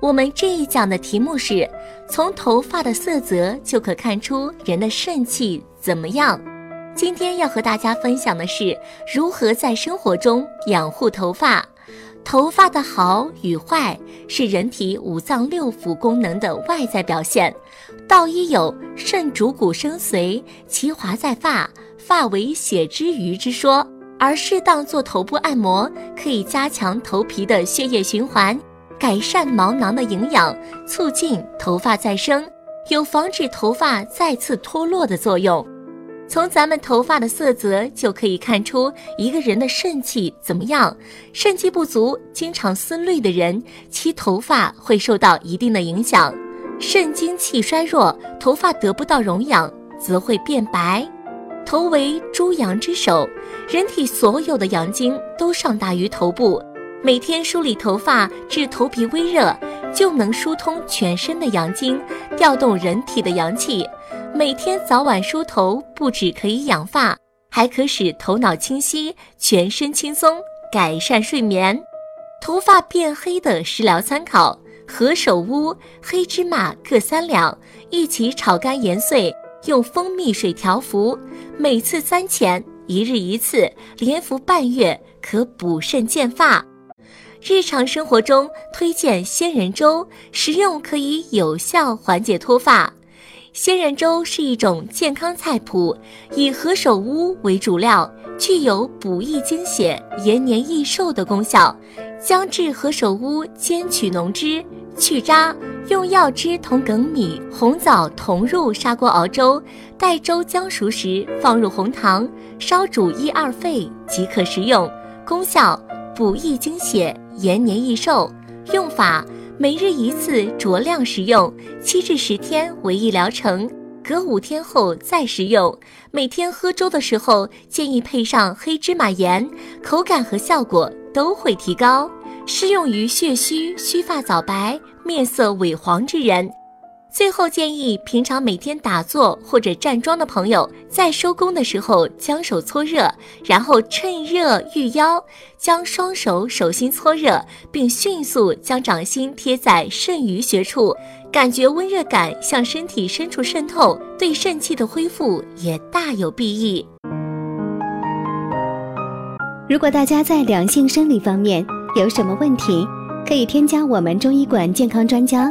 我们这一讲的题目是：从头发的色泽就可看出人的肾气怎么样。今天要和大家分享的是如何在生活中养护头发。头发的好与坏是人体五脏六腑功能的外在表现。道医有“肾主骨生髓，其华在发，发为血之余”之说，而适当做头部按摩，可以加强头皮的血液循环。改善毛囊的营养，促进头发再生，有防止头发再次脱落的作用。从咱们头发的色泽就可以看出一个人的肾气怎么样。肾气不足、经常思虑的人，其头发会受到一定的影响。肾精气衰弱，头发得不到荣养，则会变白。头为诸阳之首，人体所有的阳经都上达于头部。每天梳理头发至头皮微热，就能疏通全身的阳经，调动人体的阳气。每天早晚梳头，不止可以养发，还可使头脑清晰、全身轻松，改善睡眠。头发变黑的食疗参考：何首乌、黑芝麻各三两，一起炒干研碎，用蜂蜜水调服，每次三钱，一日一次，连服半月，可补肾健发。日常生活中推荐仙人粥，食用可以有效缓解脱发。仙人粥是一种健康菜谱，以何首乌为主料，具有补益精血、延年益寿的功效。将制何首乌煎取浓汁，去渣，用药汁同粳米、红枣同入砂锅熬粥，待粥将熟时，放入红糖，烧煮一二沸即可食用。功效。补益精血，延年益寿。用法：每日一次，酌量食用，七至十天为一疗程，隔五天后再食用。每天喝粥的时候，建议配上黑芝麻盐，口感和效果都会提高。适用于血虚、须发早白、面色萎黄之人。最后建议，平常每天打坐或者站桩的朋友，在收工的时候将手搓热，然后趁热御腰，将双手手心搓热，并迅速将掌心贴在肾俞穴处，感觉温热感向身体深处渗透，对肾气的恢复也大有裨益。如果大家在两性生理方面有什么问题，可以添加我们中医馆健康专家。